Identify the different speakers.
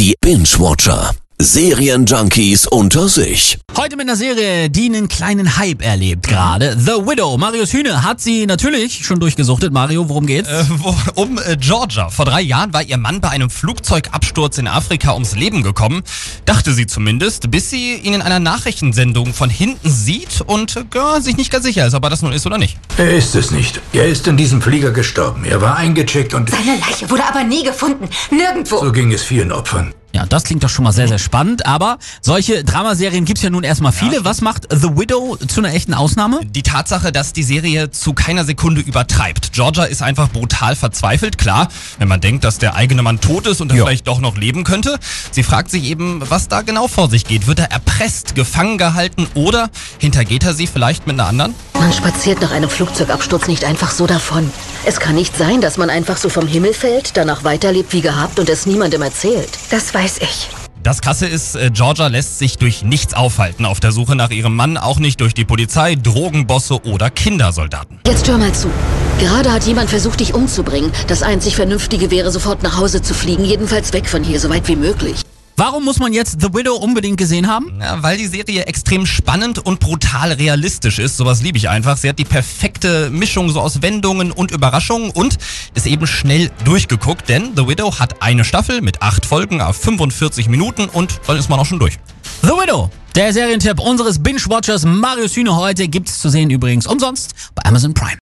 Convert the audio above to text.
Speaker 1: Die Binge-Watcher. Serienjunkies unter sich.
Speaker 2: Heute mit einer Serie, die einen kleinen Hype erlebt gerade. The Widow. Marius Hühne hat sie natürlich schon durchgesuchtet. Mario, worum geht's?
Speaker 3: Äh, wo, um äh, Georgia. Vor drei Jahren war ihr Mann bei einem Flugzeugabsturz in Afrika ums Leben gekommen. Dachte sie zumindest, bis sie ihn in einer Nachrichtensendung von hinten sieht und äh, sich nicht ganz sicher ist, ob er das nun ist oder nicht.
Speaker 4: Er ist es nicht. Er ist in diesem Flieger gestorben. Er war eingecheckt und
Speaker 5: Seine Leiche wurde aber nie gefunden. Nirgendwo.
Speaker 4: so ging es vielen Opfern.
Speaker 2: Ja, das klingt doch schon mal sehr, sehr spannend. Aber solche Dramaserien gibt's ja nun erstmal viele. Was macht The Widow zu einer echten Ausnahme?
Speaker 3: Die Tatsache, dass die Serie zu keiner Sekunde übertreibt. Georgia ist einfach brutal verzweifelt, klar, wenn man denkt, dass der eigene Mann tot ist und er
Speaker 2: Ja.
Speaker 3: vielleicht doch noch leben könnte. Sie fragt sich eben, was da genau vor sich geht. Wird er erpresst, gefangen gehalten oder hintergeht er sie vielleicht mit einer anderen?
Speaker 6: Man spaziert nach einem Flugzeugabsturz nicht einfach so davon. Es kann nicht sein, dass man einfach so vom Himmel fällt, danach weiterlebt wie gehabt und es niemandem erzählt.
Speaker 5: Das weiß ich.
Speaker 3: Das Krasse ist, äh, Georgia lässt sich durch nichts aufhalten auf der Suche nach ihrem Mann, auch nicht durch die Polizei, Drogenbosse oder Kindersoldaten.
Speaker 6: Jetzt hör mal zu. Gerade hat jemand versucht, dich umzubringen. Das einzig Vernünftige wäre, sofort nach Hause zu fliegen, jedenfalls weg von hier, so weit wie möglich.
Speaker 2: Warum muss man jetzt The Widow unbedingt gesehen haben?
Speaker 3: Ja, weil die Serie extrem spannend und brutal realistisch ist. Sowas liebe ich einfach. Sie hat die perfekte Mischung so aus Wendungen und Überraschungen und ist eben schnell durchgeguckt, denn The Widow hat eine Staffel mit acht Folgen auf 45 Minuten und dann ist man auch schon durch.
Speaker 2: The Widow. Der Serientipp unseres Binge-Watchers Marius Hühne heute gibt's zu sehen übrigens umsonst bei Amazon Prime.